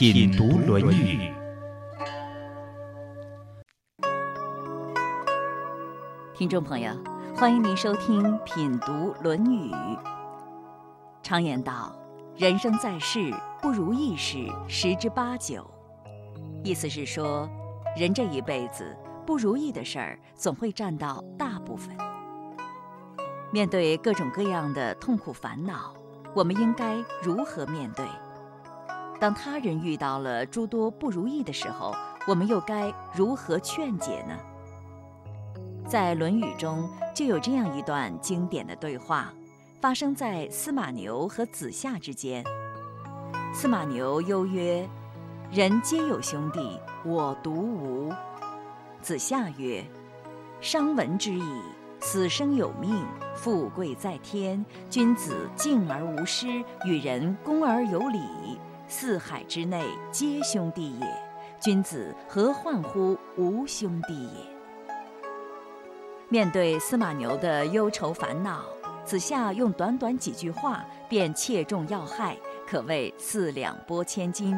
品读《论语》。听众朋友，欢迎您收听《品读论语》。常言道。人生在世，不如意事十之八九。意思是说，人这一辈子不如意的事儿总会占到大部分。面对各种各样的痛苦烦恼，我们应该如何面对？当他人遇到了诸多不如意的时候，我们又该如何劝解呢？在《论语》中就有这样一段经典的对话。发生在司马牛和子夏之间。司马牛忧曰：“人皆有兄弟，我独无。”子夏曰：“商闻之矣，死生有命，富贵在天。君子敬而无失，与人恭而有礼，四海之内皆兄弟也。君子何患乎无兄弟也？”面对司马牛的忧愁烦恼。子夏用短短几句话便切中要害，可谓四两拨千斤。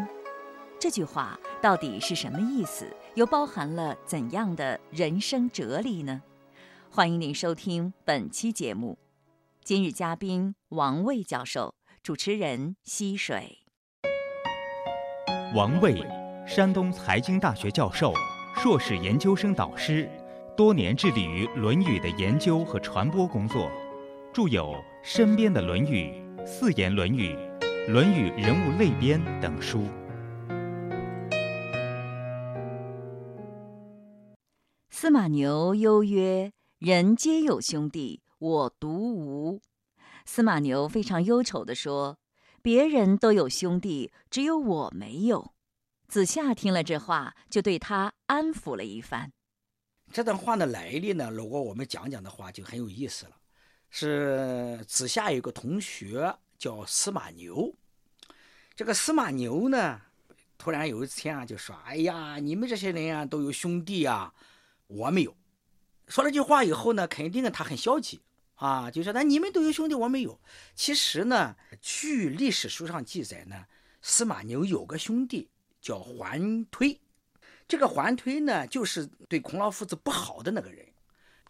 这句话到底是什么意思？又包含了怎样的人生哲理呢？欢迎您收听本期节目。今日嘉宾王卫教授，主持人溪水。王卫，山东财经大学教授、硕士研究生导师，多年致力于《论语》的研究和传播工作。著有《身边的论语》《四言论语》《论语人物类编》等书。司马牛忧曰：“人皆有兄弟，我独无。”司马牛非常忧愁地说：“别人都有兄弟，只有我没有。”子夏听了这话，就对他安抚了一番。这段话的来历呢，如果我们讲讲的话，就很有意思了。是子夏有个同学叫司马牛，这个司马牛呢，突然有一天啊，就说：“哎呀，你们这些人啊，都有兄弟啊，我没有。”说了句话以后呢，肯定他很消极啊，就说：“那你们都有兄弟，我没有。”其实呢，据历史书上记载呢，司马牛有个兄弟叫桓推，这个桓推呢，就是对孔老夫子不好的那个人。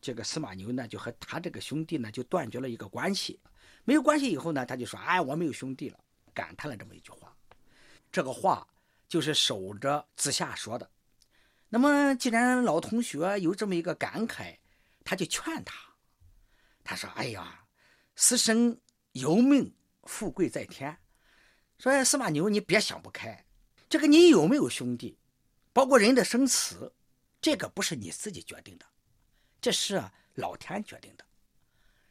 这个司马牛呢，就和他这个兄弟呢，就断绝了一个关系。没有关系以后呢，他就说：“哎，我没有兄弟了。”感叹了这么一句话。这个话就是守着子夏说的。那么，既然老同学有这么一个感慨，他就劝他。他说：“哎呀，死生由命，富贵在天。说司马牛，你别想不开。这个你有没有兄弟，包括人的生死，这个不是你自己决定的。”这是老天决定的，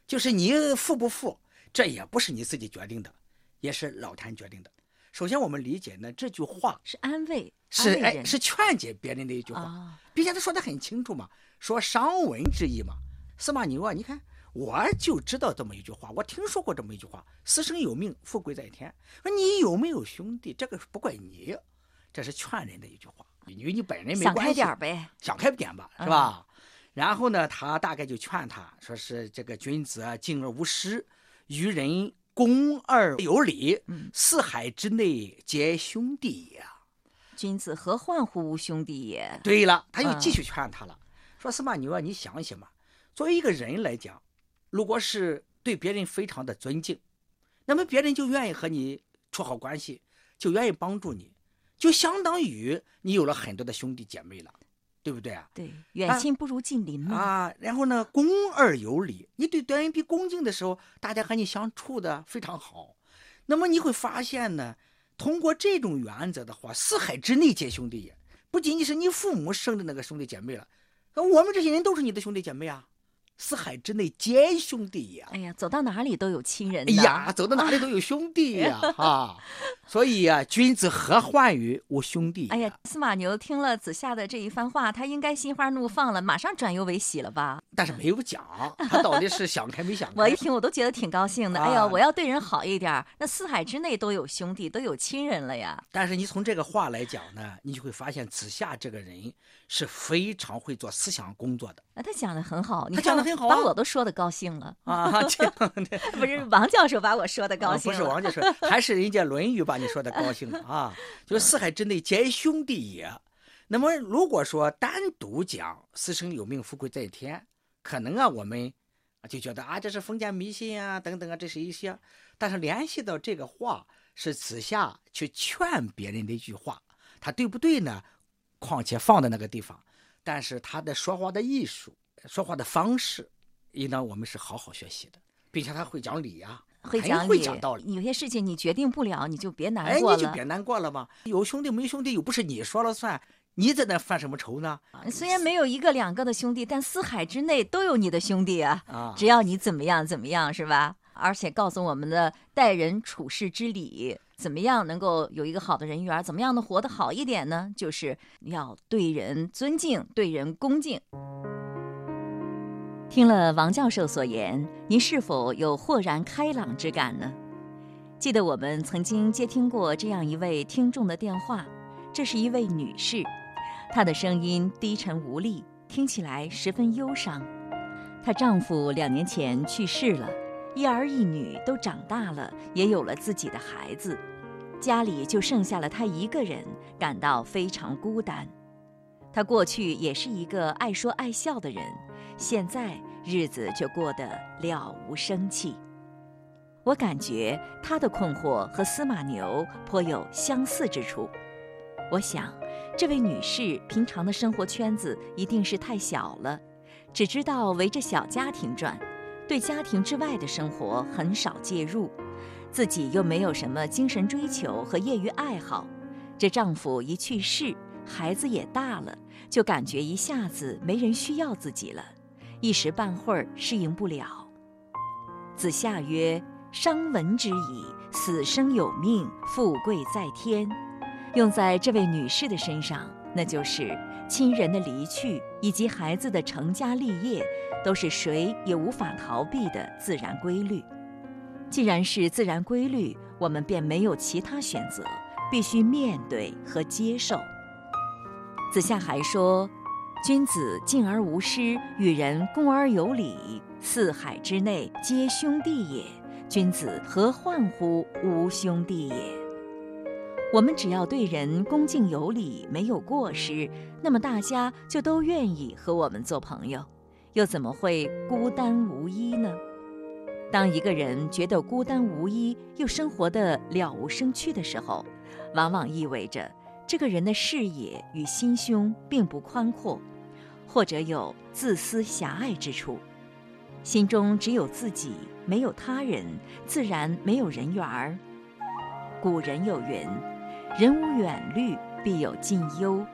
就是你富不富，这也不是你自己决定的，也是老天决定的。首先，我们理解呢，这句话是安慰，是哎，是劝解别人的一句话，并且他说的很清楚嘛，说伤文之意嘛。司马牛啊，你看，我就知道这么一句话，我听说过这么一句话：“死生有命，富贵在天。”说你有没有兄弟，这个不怪你，这是劝人的一句话，与你本人没关系。想开点呗，想开点吧，是吧？然后呢，他大概就劝他说：“是这个君子啊，敬而无失，与人恭而有礼，四海之内皆兄弟也。君子何患乎无兄弟也？”对了，他又继续劝他了，说：“司马牛啊，你想想嘛，作为一个人来讲，如果是对别人非常的尊敬，那么别人就愿意和你处好关系，就愿意帮助你，就相当于你有了很多的兄弟姐妹了。”对不对啊？对，远亲不如近邻嘛。啊，然后呢，恭而有礼，你对别人比恭敬的时候，大家和你相处的非常好。那么你会发现呢，通过这种原则的话，四海之内皆兄弟也，不仅仅是你父母生的那个兄弟姐妹了，我们这些人都是你的兄弟姐妹啊。四海之内皆兄弟呀！哎呀，走到哪里都有亲人。哎呀，走到哪里都有兄弟呀！啊，所以呀，君子何患于无兄弟？哎呀，司马牛听了子夏的这一番话，他应该心花怒放了，马上转忧为喜了吧？但是没有讲，他到底是想开没想开？我一听，我都觉得挺高兴的。哎呀，我要对人好一点，那四海之内都有兄弟，都有亲人了呀。但是你从这个话来讲呢，你就会发现子夏这个人是非常会做思想工作的。啊，他讲的很好，他讲把我都说的高兴了啊！这样 的不是王教授把我说的高兴，不是王教授，还是人家《论语》把你说的高兴了啊！就是四海之内皆兄弟也。那么如果说单独讲“死生有命，富贵在天”，可能啊，我们就觉得啊，这是封建迷信啊，等等啊，这是一些。但是联系到这个话是子夏去劝别人的一句话，他对不对呢？况且放在那个地方，但是他的说话的艺术、说话的方式，应当我们是好好学习的，并且他会讲理啊，会讲会讲道理。有些事情你决定不了，你就别难过了。哎，你就别难过了嘛。有兄弟没兄弟，又不是你说了算。你在那犯什么愁呢？虽然没有一个两个的兄弟，但四海之内都有你的兄弟啊！啊，只要你怎么样怎么样，是吧？而且告诉我们的待人处事之理，怎么样能够有一个好的人缘？怎么样能活得好一点呢？就是要对人尊敬，对人恭敬。听了王教授所言，您是否有豁然开朗之感呢？记得我们曾经接听过这样一位听众的电话，这是一位女士。她的声音低沉无力，听起来十分忧伤。她丈夫两年前去世了，一儿一女都长大了，也有了自己的孩子，家里就剩下了她一个人，感到非常孤单。她过去也是一个爱说爱笑的人，现在日子却过得了无生气。我感觉她的困惑和司马牛颇有相似之处。我想。这位女士平常的生活圈子一定是太小了，只知道围着小家庭转，对家庭之外的生活很少介入，自己又没有什么精神追求和业余爱好。这丈夫一去世，孩子也大了，就感觉一下子没人需要自己了，一时半会儿适应不了。子夏曰：“伤闻之矣，死生有命，富贵在天。”用在这位女士的身上，那就是亲人的离去以及孩子的成家立业，都是谁也无法逃避的自然规律。既然是自然规律，我们便没有其他选择，必须面对和接受。子夏还说：“君子敬而无失，与人恭而有礼，四海之内皆兄弟也。君子何患乎无兄弟也？”我们只要对人恭敬有礼，没有过失，那么大家就都愿意和我们做朋友，又怎么会孤单无依呢？当一个人觉得孤单无依，又生活的了无生趣的时候，往往意味着这个人的视野与心胸并不宽阔，或者有自私狭隘之处，心中只有自己，没有他人，自然没有人缘儿。古人有云。人无远虑，必有近忧。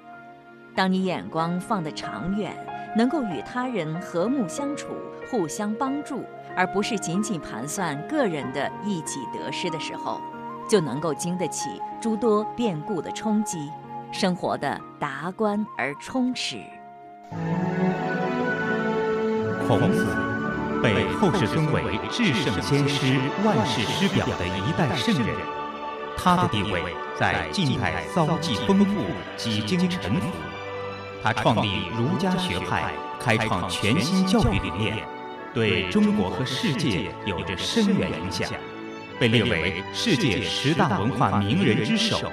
当你眼光放得长远，能够与他人和睦相处、互相帮助，而不是仅仅盘算个人的一己得失的时候，就能够经得起诸多变故的冲击，生活的达观而充实。孔子被后世尊为至圣先师、万世师表的一代圣人。他的地位在近代遭际丰富，几经沉浮。他创立儒家学派，开创全新教育理念，对中国和世界有着深远影响，被列为世界十大文化名人之首。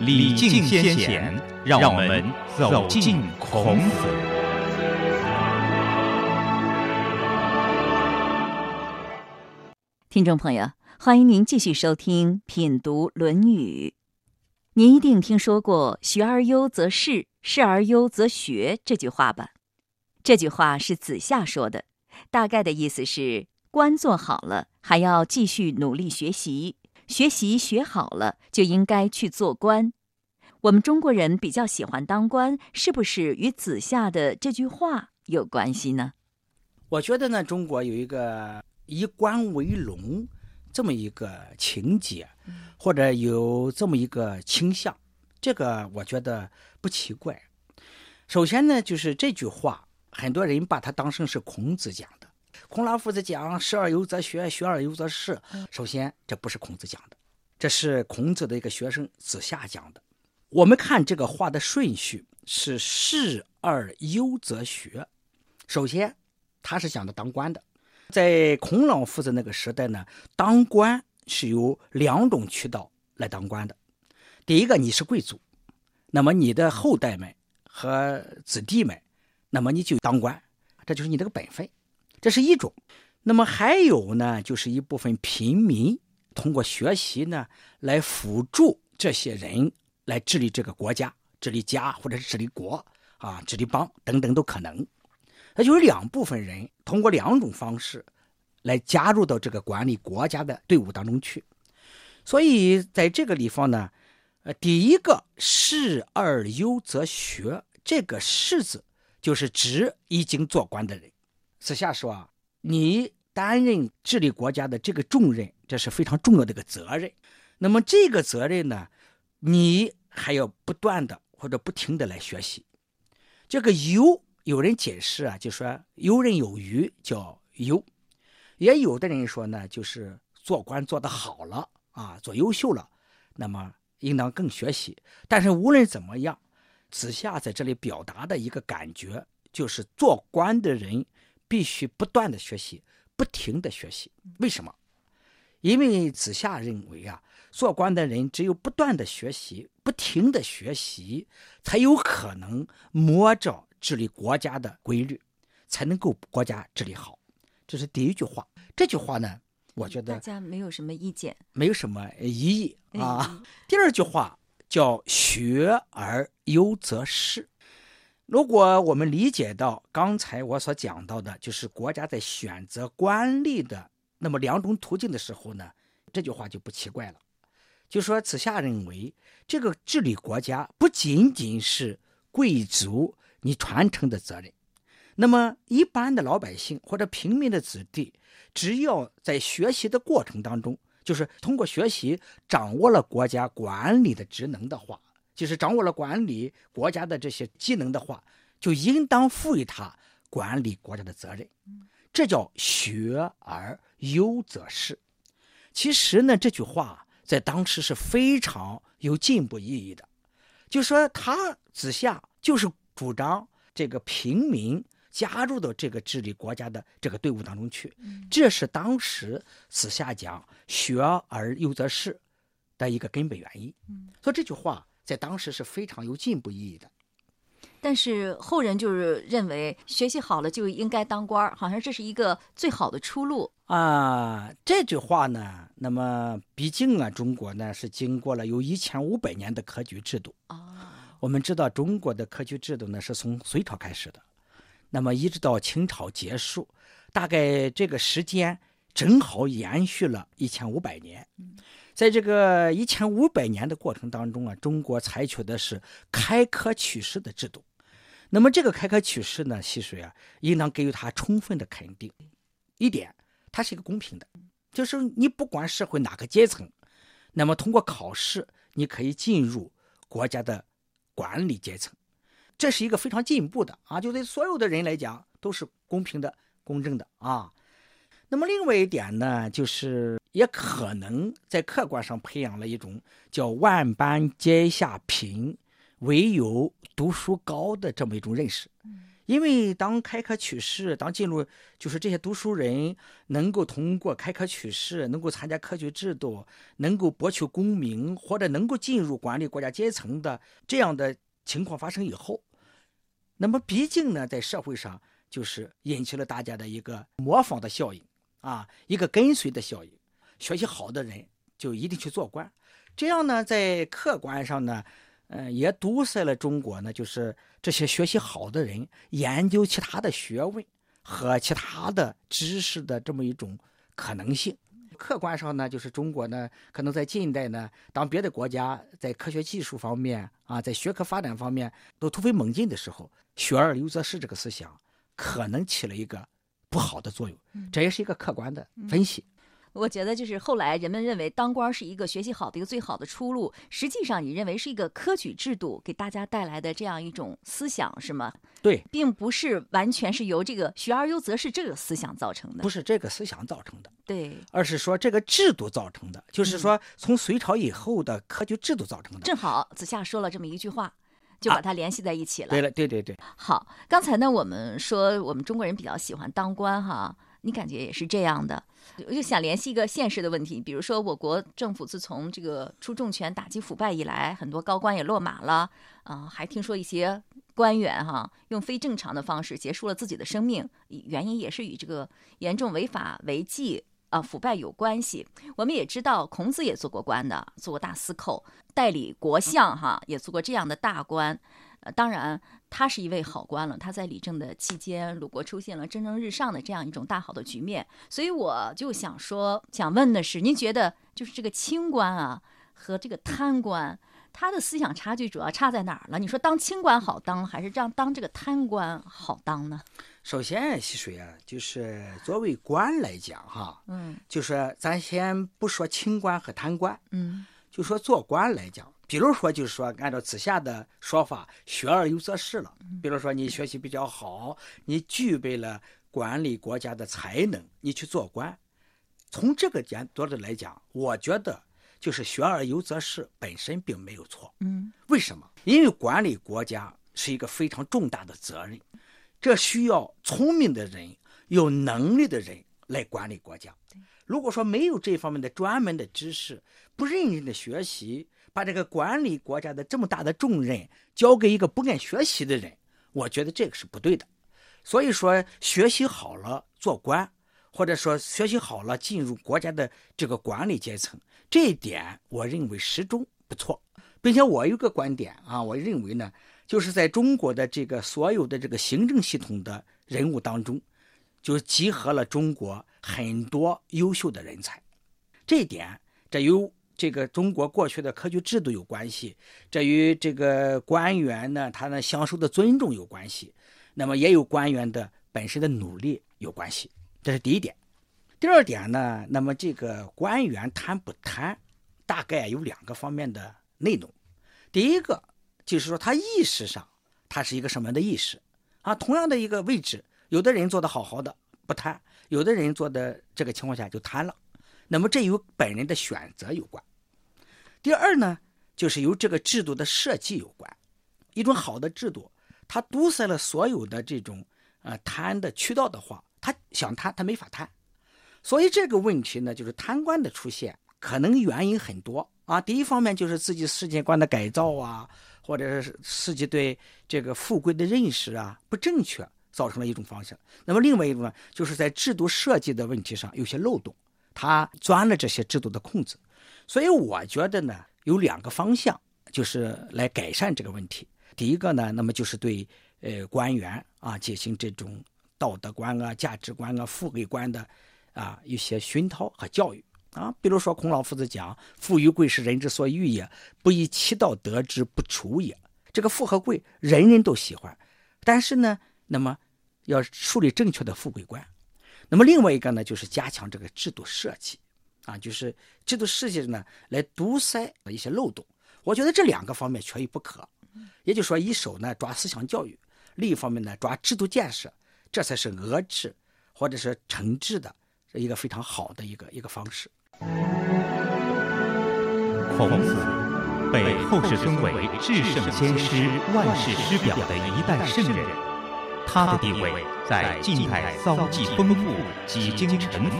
礼敬先贤，让我们走进孔子。听众朋友。欢迎您继续收听品读《论语》。您一定听说过“学而优则仕，仕而优则学”这句话吧？这句话是子夏说的，大概的意思是：官做好了，还要继续努力学习；学习学好了，就应该去做官。我们中国人比较喜欢当官，是不是与子夏的这句话有关系呢？我觉得呢，中国有一个以官为荣这么一个情节，或者有这么一个倾向，这个我觉得不奇怪。首先呢，就是这句话，很多人把它当成是孔子讲。孔老夫子讲“学而优则学，学而优则仕”。首先，这不是孔子讲的，这是孔子的一个学生子夏讲的。我们看这个话的顺序是“仕而优则学”。首先，他是讲的当官的。在孔老夫子那个时代呢，当官是有两种渠道来当官的。第一个，你是贵族，那么你的后代们和子弟们，那么你就当官，这就是你这个本分，这是一种。那么还有呢，就是一部分平民通过学习呢，来辅助这些人。来治理这个国家，治理家，或者是治理国啊，治理邦等等都可能。那就是两部分人通过两种方式来加入到这个管理国家的队伍当中去。所以在这个地方呢，呃，第一个“仕而优则学”，这个“仕”字就是指已经做官的人。子夏说啊，你担任治理国家的这个重任，这是非常重要的一个责任。那么这个责任呢？你还要不断的或者不停的来学习。这个游，有人解释啊，就说游刃有余叫游，也有的人说呢，就是做官做得好了啊，做优秀了，那么应当更学习。但是无论怎么样，子夏在这里表达的一个感觉，就是做官的人必须不断的学习，不停的学习。为什么？因为子夏认为啊。做官的人只有不断的学习，不停的学习，才有可能摸着治理国家的规律，才能够国家治理好。这是第一句话。这句话呢，我觉得大家没有什么意见，没有什么异议啊。第二句话叫“学而优则仕”。如果我们理解到刚才我所讲到的，就是国家在选择官吏的那么两种途径的时候呢，这句话就不奇怪了。就说子夏认为，这个治理国家不仅仅是贵族你传承的责任，那么一般的老百姓或者平民的子弟，只要在学习的过程当中，就是通过学习掌握了国家管理的职能的话，就是掌握了管理国家的这些技能的话，就应当赋予他管理国家的责任。这叫学而优则仕。其实呢，这句话。在当时是非常有进步意义的，就说他子夏就是主张这个平民加入到这个治理国家的这个队伍当中去，这是当时子夏讲“学而优则仕”的一个根本原因。所以这句话在当时是非常有进步意义的。但是后人就是认为学习好了就应该当官儿，好像这是一个最好的出路啊。这句话呢，那么毕竟啊，中国呢是经过了有一千五百年的科举制度啊。我们知道中国的科举制度呢是从隋朝开始的，那么一直到清朝结束，大概这个时间正好延续了一千五百年。在这个一千五百年的过程当中啊，中国采取的是开科取士的制度。那么这个开科取士呢，其实啊，应当给予他充分的肯定。一点，它是一个公平的，就是你不管社会哪个阶层，那么通过考试，你可以进入国家的管理阶层，这是一个非常进步的啊，就对所有的人来讲都是公平的、公正的啊。那么另外一点呢，就是也可能在客观上培养了一种叫“万般皆下品”。唯有读书高的这么一种认识，因为当开科取士，当进入就是这些读书人能够通过开科取士，能够参加科举制度，能够博取功名，或者能够进入管理国家阶层的这样的情况发生以后，那么毕竟呢，在社会上就是引起了大家的一个模仿的效应啊，一个跟随的效应。学习好的人就一定去做官，这样呢，在客观上呢。嗯，也堵塞了中国呢，就是这些学习好的人研究其他的学问和其他的知识的这么一种可能性。客观上呢，就是中国呢，可能在近代呢，当别的国家在科学技术方面啊，在学科发展方面都突飞猛进的时候，学而优则仕这个思想可能起了一个不好的作用，这也是一个客观的分析。我觉得就是后来人们认为当官是一个学习好的一个最好的出路，实际上你认为是一个科举制度给大家带来的这样一种思想是吗？对，并不是完全是由这个学而优则仕这个思想造成的，不是这个思想造成的，对，而是说这个制度造成的，就是说从隋朝以后的科举制度造成的。正好子夏说了这么一句话，就把它联系在一起了。对了，对对对。好，刚才呢我们说我们中国人比较喜欢当官哈。你感觉也是这样的，我就想联系一个现实的问题，比如说我国政府自从这个出重拳打击腐败以来，很多高官也落马了，啊，还听说一些官员哈用非正常的方式结束了自己的生命，原因也是与这个严重违法违纪啊腐败有关系。我们也知道孔子也做过官的，做过大司寇，代理国相哈，也做过这样的大官。呃，当然，他是一位好官了。他在理政的期间，鲁国出现了蒸蒸日上的这样一种大好的局面。所以我就想说，想问的是，您觉得就是这个清官啊和这个贪官，他的思想差距主要差在哪儿了？你说当清官好当，还是让当这个贪官好当呢？首先，溪水啊，就是作为官来讲，哈，嗯，就是咱先不说清官和贪官，嗯，就说做官来讲。比如说，就是说，按照子夏的说法，“学而优则仕”了。比如说，你学习比较好，你具备了管理国家的才能，你去做官。从这个角度来讲，我觉得就是“学而优则仕”本身并没有错。嗯，为什么？因为管理国家是一个非常重大的责任，这需要聪明的人、有能力的人来管理国家。如果说没有这方面的专门的知识，不认真的学习。把这个管理国家的这么大的重任交给一个不爱学习的人，我觉得这个是不对的。所以说，学习好了做官，或者说学习好了进入国家的这个管理阶层，这一点我认为始终不错。并且我有个观点啊，我认为呢，就是在中国的这个所有的这个行政系统的人物当中，就集合了中国很多优秀的人才。这一点，这有。这个中国过去的科举制度有关系，这与这个官员呢，他呢享受的尊重有关系，那么也有官员的本身的努力有关系，这是第一点。第二点呢，那么这个官员贪不贪，大概有两个方面的内容。第一个就是说他意识上，他是一个什么样的意识啊？同样的一个位置，有的人做的好好的不贪，有的人做的这个情况下就贪了，那么这与本人的选择有关。第二呢，就是由这个制度的设计有关。一种好的制度，它堵塞了所有的这种呃贪的渠道的话，他想贪他没法贪。所以这个问题呢，就是贪官的出现，可能原因很多啊。第一方面就是自己世界观的改造啊，或者是自己对这个富贵的认识啊不正确，造成了一种方向。那么另外一种呢，就是在制度设计的问题上有些漏洞，他钻了这些制度的空子。所以我觉得呢，有两个方向，就是来改善这个问题。第一个呢，那么就是对呃官员啊进行这种道德观啊、价值观啊、富贵观的啊一些熏陶和教育啊。比如说孔老夫子讲：“富与贵是人之所欲也，不以其道得之不处也。”这个富和贵人人都喜欢，但是呢，那么要树立正确的富贵观。那么另外一个呢，就是加强这个制度设计。啊，就是制度设计呢，来堵塞一些漏洞。我觉得这两个方面缺一不可。也就是说，一手呢抓思想教育，另一方面呢抓制度建设，这才是遏制或者是惩治的一个非常好的一个一个方式。孔子被后世尊为至圣先师、万世师表的一代圣人，他的地位在近代遭际丰富，几经沉浮。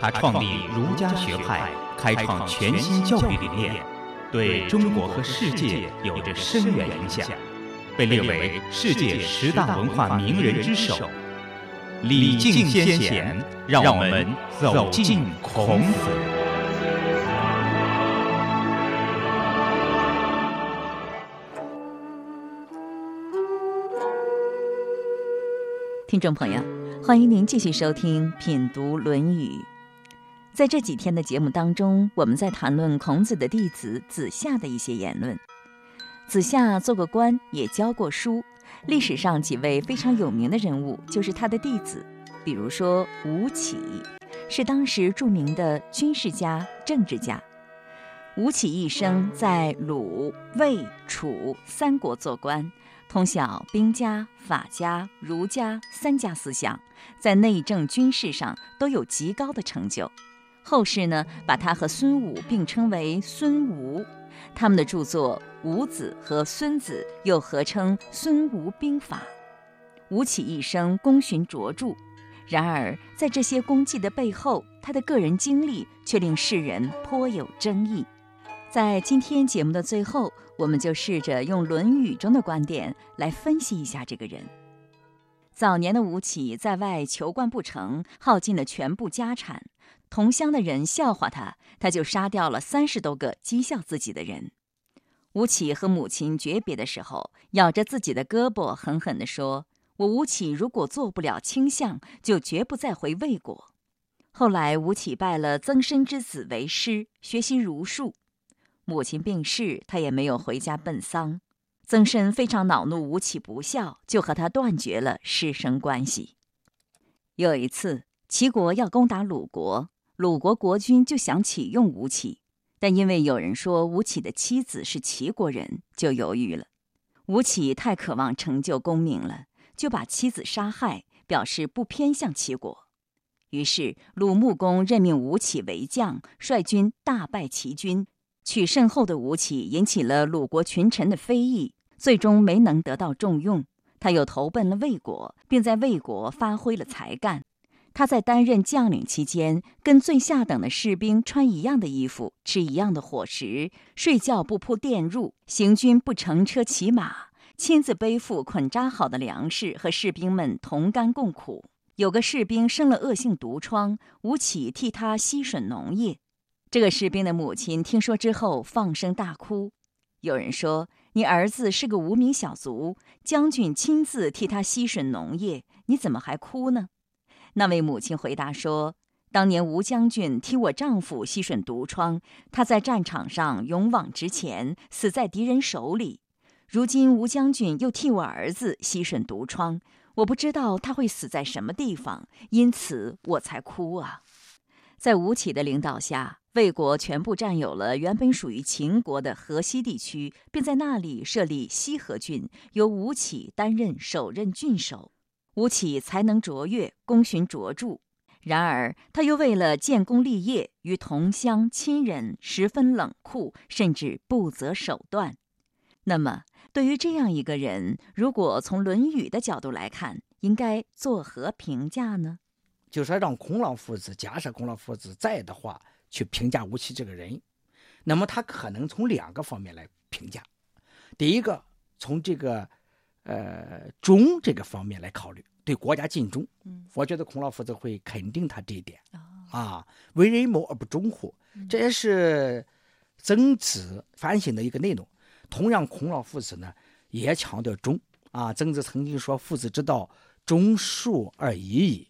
他创立儒家学派，开创全新教育理念，对中国和世界有着深远影响，被列为世界十大文化名人之首。礼敬先贤，让我们走进孔子。听众朋友，欢迎您继续收听《品读论语》。在这几天的节目当中，我们在谈论孔子的弟子子夏的一些言论。子夏做过官，也教过书。历史上几位非常有名的人物，就是他的弟子，比如说吴起，是当时著名的军事家、政治家。吴起一生在鲁、魏、楚三国做官，通晓兵家、法家、儒家三家思想，在内政、军事上都有极高的成就。后世呢，把他和孙武并称为孙吴。他们的著作《吴子》和《孙子》又合称《孙吴兵法》。吴起一生功勋卓著，然而在这些功绩的背后，他的个人经历却令世人颇有争议。在今天节目的最后，我们就试着用《论语》中的观点来分析一下这个人。早年的吴起在外求官不成，耗尽了全部家产，同乡的人笑话他，他就杀掉了三十多个讥笑自己的人。吴起和母亲诀别的时候，咬着自己的胳膊，狠狠地说：“我吴起如果做不了卿相，就绝不再回魏国。”后来，吴起拜了曾参之子为师，学习儒术。母亲病逝，他也没有回家奔丧。曾参非常恼怒吴起不孝，就和他断绝了师生关系。有一次，齐国要攻打鲁国，鲁国国君就想启用吴起，但因为有人说吴起的妻子是齐国人，就犹豫了。吴起太渴望成就功名了，就把妻子杀害，表示不偏向齐国。于是鲁穆公任命吴起为将，率军大败齐军。取胜后的吴起引起了鲁国群臣的非议，最终没能得到重用。他又投奔了魏国，并在魏国发挥了才干。他在担任将领期间，跟最下等的士兵穿一样的衣服，吃一样的伙食，睡觉不铺垫褥，行军不乘车骑马，亲自背负捆扎好的粮食，和士兵们同甘共苦。有个士兵生了恶性毒疮，吴起替他吸吮脓液。这个士兵的母亲听说之后放声大哭。有人说：“你儿子是个无名小卒，将军亲自替他吸吮脓液，你怎么还哭呢？”那位母亲回答说：“当年吴将军替我丈夫吸吮毒疮，他在战场上勇往直前，死在敌人手里。如今吴将军又替我儿子吸吮毒疮，我不知道他会死在什么地方，因此我才哭啊。”在吴起的领导下。魏国全部占有了原本属于秦国的河西地区，并在那里设立西河郡，由吴起担任首任郡守。吴起才能卓越，功勋卓著。然而，他又为了建功立业，与同乡亲人十分冷酷，甚至不择手段。那么，对于这样一个人，如果从《论语》的角度来看，应该作何评价呢？就说让孔老夫子，假设孔老夫子在的话。去评价吴起这个人，那么他可能从两个方面来评价。第一个，从这个呃忠这个方面来考虑，对国家尽忠。嗯，我觉得孔老夫子会肯定他这一点。啊，为人谋而不忠乎？这也是曾子反省的一个内容。同样，孔老夫子呢也强调忠。啊，曾子曾经说：“父子之道，忠恕而已矣。”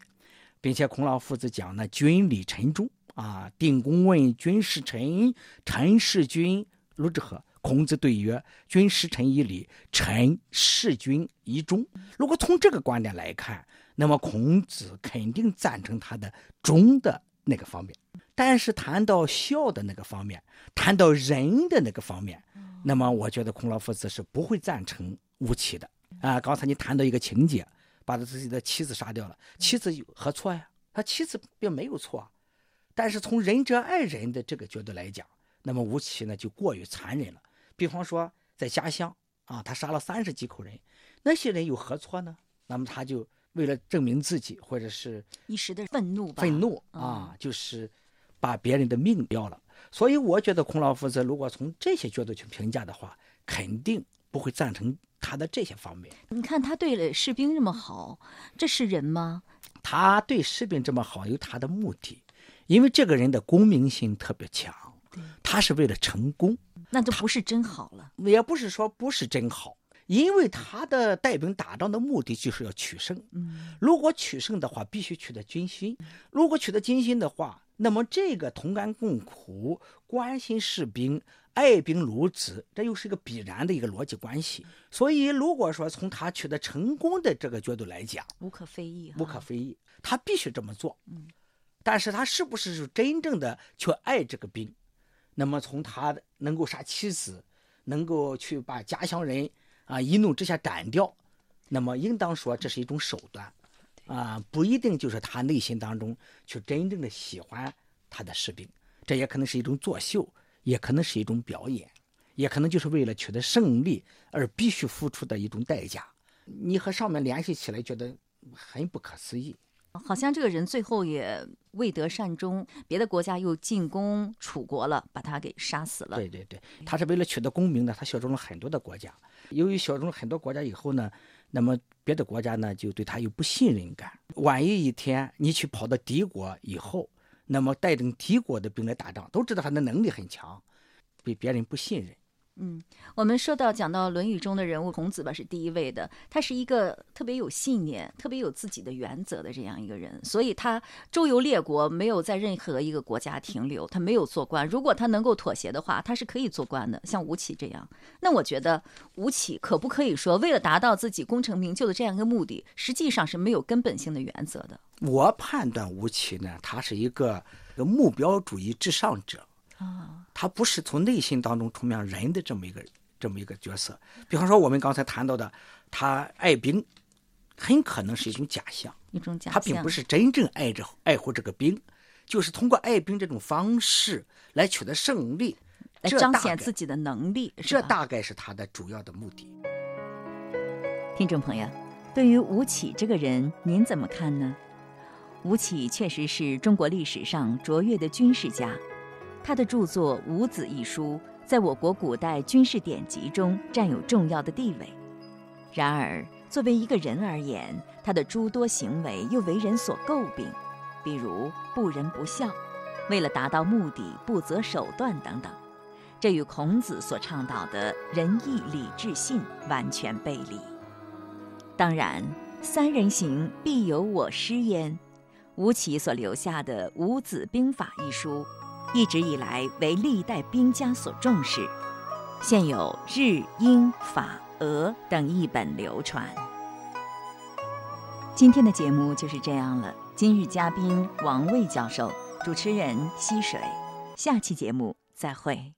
并且孔老夫子讲呢：“君礼臣忠。”啊！定公问君使臣，臣事君如之何？孔子对曰：君使臣以礼，臣事君以忠。如果从这个观点来看，那么孔子肯定赞成他的忠的那个方面。但是谈到孝的那个方面，谈到仁的那个方面，那么我觉得孔老夫子是不会赞成吴起的。啊，刚才你谈到一个情节，把他自己的妻子杀掉了，妻子有何错呀？他妻子并没有错。但是从仁者爱人的这个角度来讲，那么吴起呢就过于残忍了。比方说在家乡啊，他杀了三十几口人，那些人有何错呢？那么他就为了证明自己，或者是一时的愤怒吧，愤怒啊，就是把别人的命要了。所以我觉得孔老夫子如果从这些角度去评价的话，肯定不会赞成他的这些方面。你看他对了士兵这么好，这是人吗？他对士兵这么好，有他的目的。因为这个人的功名心特别强，他是为了成功，那就不是真好了。也不是说不是真好，因为他的带兵打仗的目的就是要取胜。嗯如果取胜的话，必须取得军心。如果取得军心的话，那么这个同甘共苦、关心士兵、爱兵如子，这又是一个必然的一个逻辑关系。所以，如果说从他取得成功的这个角度来讲，无可非议哈，无可非议，他必须这么做。嗯，但是他是不是是真正的去爱这个兵？那么从他能够杀妻子，能够去把家乡人啊一怒之下斩掉，那么应当说这是一种手段，啊，不一定就是他内心当中去真正的喜欢他的士兵，这也可能是一种作秀，也可能是一种表演，也可能就是为了取得胜利而必须付出的一种代价。你和上面联系起来，觉得很不可思议。好像这个人最后也未得善终，别的国家又进攻楚国了，把他给杀死了。对对对，他是为了取得功名呢，他效忠了很多的国家。由于效忠了很多国家以后呢，那么别的国家呢就对他有不信任感。万一一天你去跑到敌国以后，那么带领敌国的兵来打仗，都知道他的能力很强，被别人不信任。嗯，我们说到讲到《论语》中的人物，孔子吧是第一位的，他是一个特别有信念、特别有自己的原则的这样一个人，所以他周游列国，没有在任何一个国家停留，他没有做官。如果他能够妥协的话，他是可以做官的，像吴起这样。那我觉得吴起可不可以说，为了达到自己功成名就的这样一个目的，实际上是没有根本性的原则的我判断吴起呢，他是一个目标主义至上者，啊。他不是从内心当中充满人的这么一个这么一个角色。比方说我们刚才谈到的，他爱兵，很可能是一种假象。一种假象，他并不是真正爱着爱护这个兵，就是通过爱兵这种方式来取得胜利，来彰显自己的能力，这大概是他的主要的目的。听众朋友，对于吴起这个人，您怎么看呢？吴起确实是中国历史上卓越的军事家，他的著作《五子》一书在我国古代军事典籍中占有重要的地位。然而，作为一个人而言，他的诸多行为又为人所诟病，比如不仁不孝，为了达到目的不择手段等等，这与孔子所倡导的仁义礼智信完全背离。当然，三人行必有我师焉。吴起所留下的《五子兵法》一书，一直以来为历代兵家所重视，现有日、英、法、俄等译本流传。今天的节目就是这样了。今日嘉宾王卫教授，主持人溪水。下期节目再会。